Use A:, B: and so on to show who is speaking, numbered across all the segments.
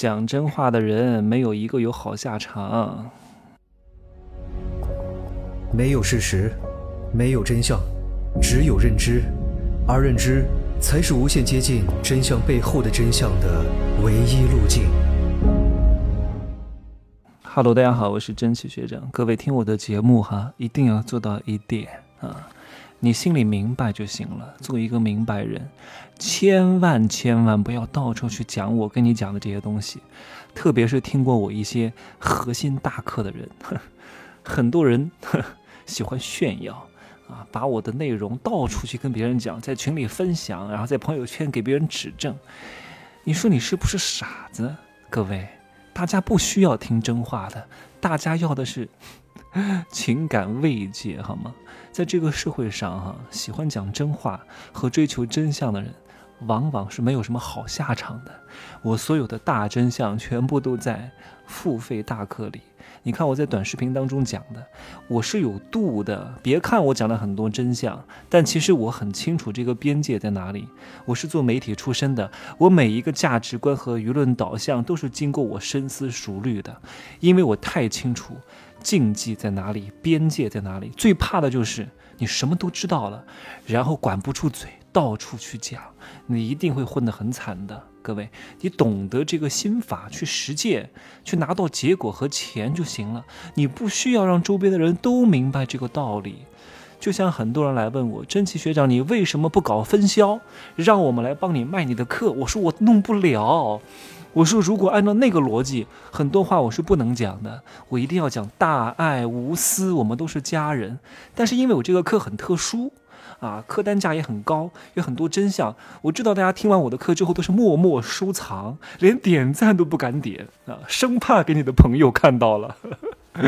A: 讲真话的人没有一个有好下场。
B: 没有事实，没有真相，只有认知，而认知才是无限接近真相背后的真相的唯一路径。
A: Hello，大家好，我是真奇学长。各位听我的节目哈，一定要做到一点啊。你心里明白就行了，做一个明白人，千万千万不要到处去讲我跟你讲的这些东西，特别是听过我一些核心大课的人，很多人 喜欢炫耀啊，把我的内容到处去跟别人讲，在群里分享，然后在朋友圈给别人指正，你说你是不是傻子？各位，大家不需要听真话的，大家要的是。情感慰藉，好吗？在这个社会上，哈，喜欢讲真话和追求真相的人，往往是没有什么好下场的。我所有的大真相，全部都在付费大课里。你看我在短视频当中讲的，我是有度的。别看我讲了很多真相，但其实我很清楚这个边界在哪里。我是做媒体出身的，我每一个价值观和舆论导向都是经过我深思熟虑的，因为我太清楚。禁忌在哪里？边界在哪里？最怕的就是你什么都知道了，然后管不住嘴，到处去讲，你一定会混得很惨的。各位，你懂得这个心法，去实践，去拿到结果和钱就行了。你不需要让周边的人都明白这个道理。就像很多人来问我，真奇学长，你为什么不搞分销，让我们来帮你卖你的课？我说我弄不了。我说，如果按照那个逻辑，很多话我是不能讲的。我一定要讲大爱无私，我们都是家人。但是因为我这个课很特殊，啊，课单价也很高，有很多真相。我知道大家听完我的课之后都是默默收藏，连点赞都不敢点啊，生怕给你的朋友看到了。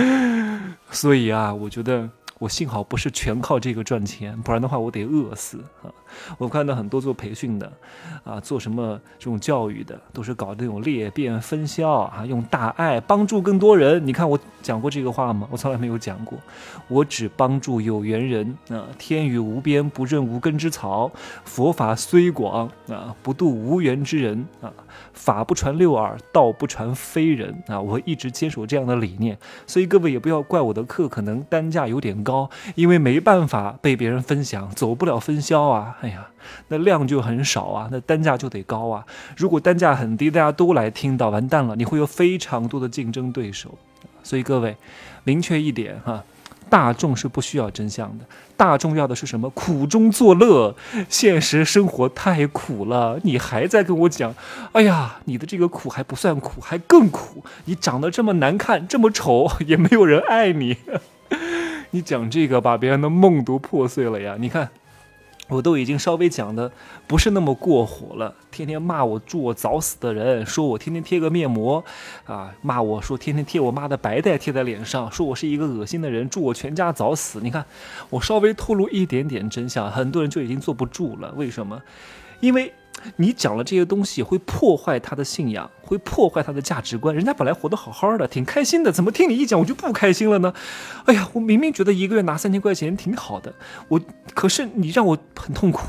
A: 所以啊，我觉得。我幸好不是全靠这个赚钱，不然的话我得饿死啊！我看到很多做培训的，啊，做什么这种教育的，都是搞这种裂变分销啊，用大爱帮助更多人。你看我讲过这个话吗？我从来没有讲过，我只帮助有缘人啊！天宇无边，不认无根之草；佛法虽广啊，不渡无缘之人啊！法不传六耳，道不传非人啊！我一直坚守这样的理念，所以各位也不要怪我的课可能单价有点高。高，因为没办法被别人分享，走不了分销啊！哎呀，那量就很少啊，那单价就得高啊。如果单价很低，大家都来听到，完蛋了，你会有非常多的竞争对手。所以各位，明确一点哈，大众是不需要真相的，大众要的是什么？苦中作乐。现实生活太苦了，你还在跟我讲，哎呀，你的这个苦还不算苦，还更苦。你长得这么难看，这么丑，也没有人爱你。你讲这个，把别人的梦都破碎了呀！你看，我都已经稍微讲的不是那么过火了。天天骂我祝我早死的人，说我天天贴个面膜，啊，骂我说天天贴我妈的白带贴在脸上，说我是一个恶心的人，祝我全家早死。你看，我稍微透露一点点真相，很多人就已经坐不住了。为什么？因为。你讲了这些东西会破坏他的信仰，会破坏他的价值观。人家本来活得好好的，挺开心的，怎么听你一讲我就不开心了呢？哎呀，我明明觉得一个月拿三千块钱挺好的，我可是你让我很痛苦。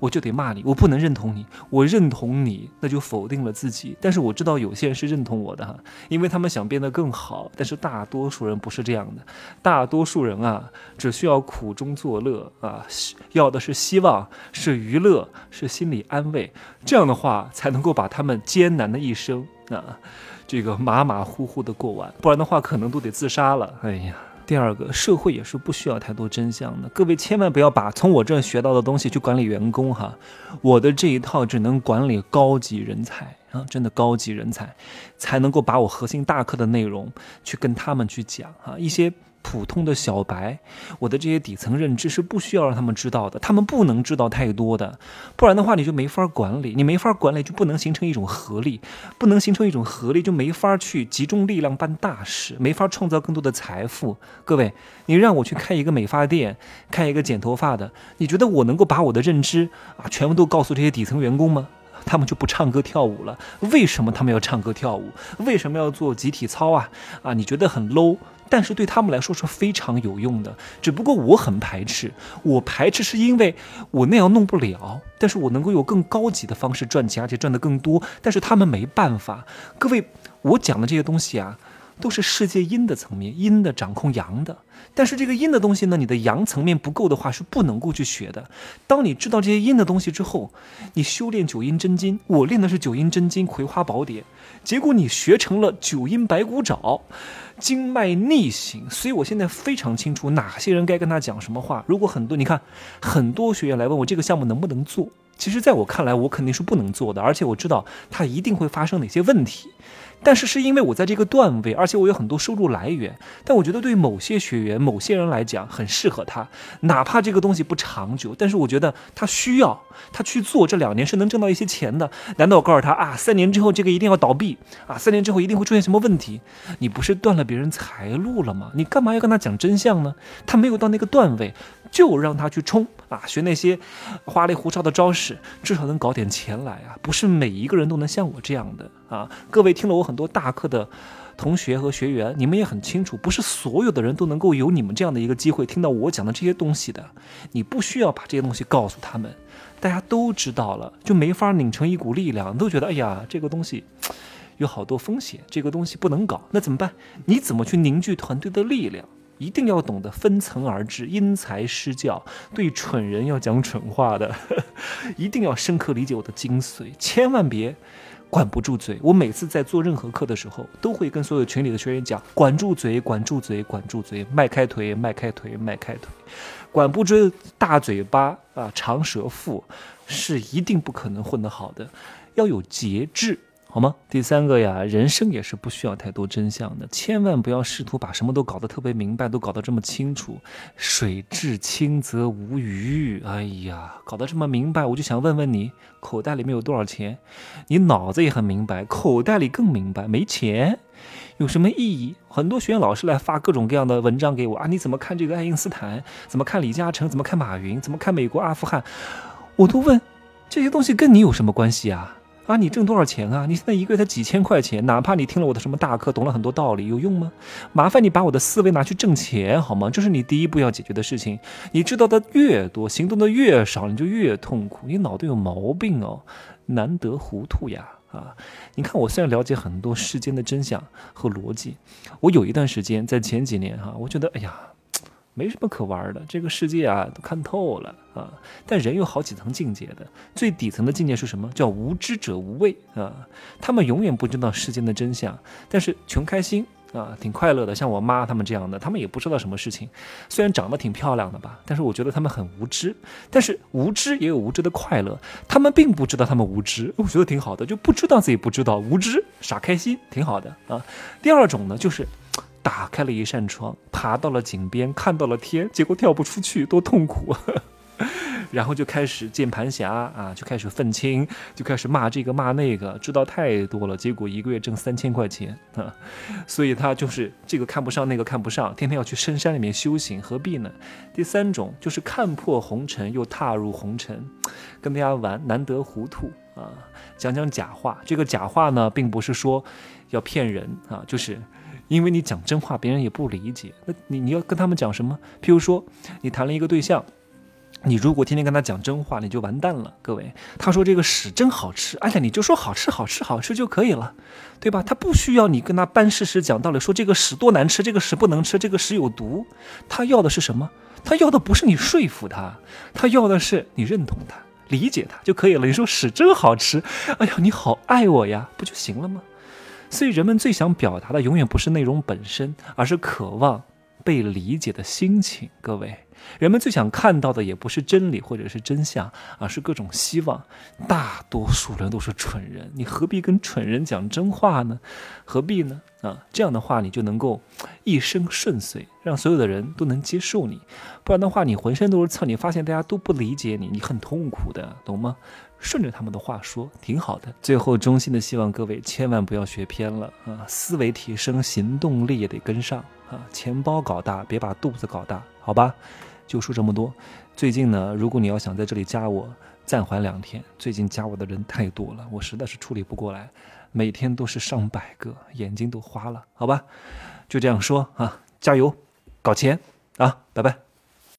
A: 我就得骂你，我不能认同你，我认同你，那就否定了自己。但是我知道有些人是认同我的哈，因为他们想变得更好。但是大多数人不是这样的，大多数人啊，只需要苦中作乐啊，要的是希望，是娱乐，是心理安慰。这样的话才能够把他们艰难的一生啊，这个马马虎虎的过完。不然的话，可能都得自杀了。哎呀。第二个，社会也是不需要太多真相的。各位千万不要把从我这学到的东西去管理员工哈，我的这一套只能管理高级人才啊，真的高级人才才能够把我核心大课的内容去跟他们去讲啊，一些。普通的小白，我的这些底层认知是不需要让他们知道的，他们不能知道太多的，不然的话你就没法管理，你没法管理就不能形成一种合力，不能形成一种合力就没法去集中力量办大事，没法创造更多的财富。各位，你让我去开一个美发店，开一个剪头发的，你觉得我能够把我的认知啊全部都告诉这些底层员工吗？他们就不唱歌跳舞了？为什么他们要唱歌跳舞？为什么要做集体操啊？啊，你觉得很 low？但是对他们来说是非常有用的。只不过我很排斥，我排斥是因为我那样弄不了，但是我能够有更高级的方式赚钱，而且赚得更多。但是他们没办法。各位，我讲的这些东西啊。都是世界阴的层面，阴的掌控阳的，但是这个阴的东西呢，你的阳层面不够的话，是不能够去学的。当你知道这些阴的东西之后，你修炼九阴真经，我练的是九阴真经葵花宝典，结果你学成了九阴白骨爪，经脉逆行，所以我现在非常清楚哪些人该跟他讲什么话。如果很多你看，很多学员来问我这个项目能不能做，其实在我看来，我肯定是不能做的，而且我知道它一定会发生哪些问题。但是是因为我在这个段位，而且我有很多收入来源。但我觉得对某些学员、某些人来讲很适合他，哪怕这个东西不长久，但是我觉得他需要他去做，这两年是能挣到一些钱的。难道我告诉他啊，三年之后这个一定要倒闭啊，三年之后一定会出现什么问题？你不是断了别人财路了吗？你干嘛要跟他讲真相呢？他没有到那个段位。就让他去冲啊，学那些花里胡哨的招式，至少能搞点钱来啊！不是每一个人都能像我这样的啊！各位听了我很多大课的同学和学员，你们也很清楚，不是所有的人都能够有你们这样的一个机会，听到我讲的这些东西的。你不需要把这些东西告诉他们，大家都知道了，就没法拧成一股力量，都觉得哎呀，这个东西有好多风险，这个东西不能搞，那怎么办？你怎么去凝聚团队的力量？一定要懂得分层而治，因材施教，对蠢人要讲蠢话的，一定要深刻理解我的精髓，千万别管不住嘴。我每次在做任何课的时候，都会跟所有群里的学员讲：管住嘴，管住嘴，管住嘴，迈开腿，迈开腿，迈开腿，管不住大嘴巴啊，长舌妇是一定不可能混得好的，要有节制。好吗？第三个呀，人生也是不需要太多真相的，千万不要试图把什么都搞得特别明白，都搞得这么清楚。水至清则无鱼。哎呀，搞得这么明白，我就想问问你，口袋里面有多少钱？你脑子也很明白，口袋里更明白，没钱有什么意义？很多学员老师来发各种各样的文章给我啊，你怎么看这个爱因斯坦？怎么看李嘉诚？怎么看马云？怎么看美国、阿富汗？我都问，这些东西跟你有什么关系啊？啊，你挣多少钱啊？你现在一个月才几千块钱，哪怕你听了我的什么大课，懂了很多道理，有用吗？麻烦你把我的思维拿去挣钱好吗？这是你第一步要解决的事情。你知道的越多，行动的越少，你就越痛苦。你脑袋有毛病哦，难得糊涂呀！啊，你看我虽然了解很多世间的真相和逻辑，我有一段时间在前几年哈，我觉得哎呀。没什么可玩的，这个世界啊都看透了啊。但人有好几层境界的，最底层的境界是什么？叫无知者无畏啊。他们永远不知道世间的真相，但是穷开心啊，挺快乐的。像我妈他们这样的，他们也不知道什么事情。虽然长得挺漂亮的吧，但是我觉得他们很无知。但是无知也有无知的快乐，他们并不知道他们无知，我觉得挺好的，就不知道自己不知道，无知傻开心，挺好的啊。第二种呢，就是。打开了一扇窗，爬到了井边，看到了天，结果跳不出去，多痛苦！然后就开始键盘侠啊，就开始愤青，就开始骂这个骂那个，知道太多了，结果一个月挣三千块钱啊！所以他就是这个看不上，那个看不上，天天要去深山里面修行，何必呢？第三种就是看破红尘又踏入红尘，跟大家玩，难得糊涂啊！讲讲假话，这个假话呢，并不是说要骗人啊，就是。因为你讲真话，别人也不理解。那你你要跟他们讲什么？譬如说，你谈了一个对象，你如果天天跟他讲真话，你就完蛋了。各位，他说这个屎真好吃，哎呀，你就说好吃好吃好吃就可以了，对吧？他不需要你跟他搬事实讲道理，说这个屎多难吃，这个屎不能吃，这个屎有毒。他要的是什么？他要的不是你说服他，他要的是你认同他、理解他就可以了。你说屎真好吃，哎呀，你好爱我呀，不就行了吗？所以，人们最想表达的永远不是内容本身，而是渴望被理解的心情。各位。人们最想看到的也不是真理或者是真相，而是各种希望。大多数人都是蠢人，你何必跟蠢人讲真话呢？何必呢？啊，这样的话你就能够一生顺遂，让所有的人都能接受你。不然的话，你浑身都是刺，你发现大家都不理解你，你很痛苦的，懂吗？顺着他们的话说，挺好的。最后，衷心的希望各位千万不要学偏了啊！思维提升，行动力也得跟上啊！钱包搞大，别把肚子搞大，好吧？就说这么多。最近呢，如果你要想在这里加我，暂缓两天。最近加我的人太多了，我实在是处理不过来，每天都是上百个，眼睛都花了。好吧，就这样说啊。加油，搞钱啊！拜拜。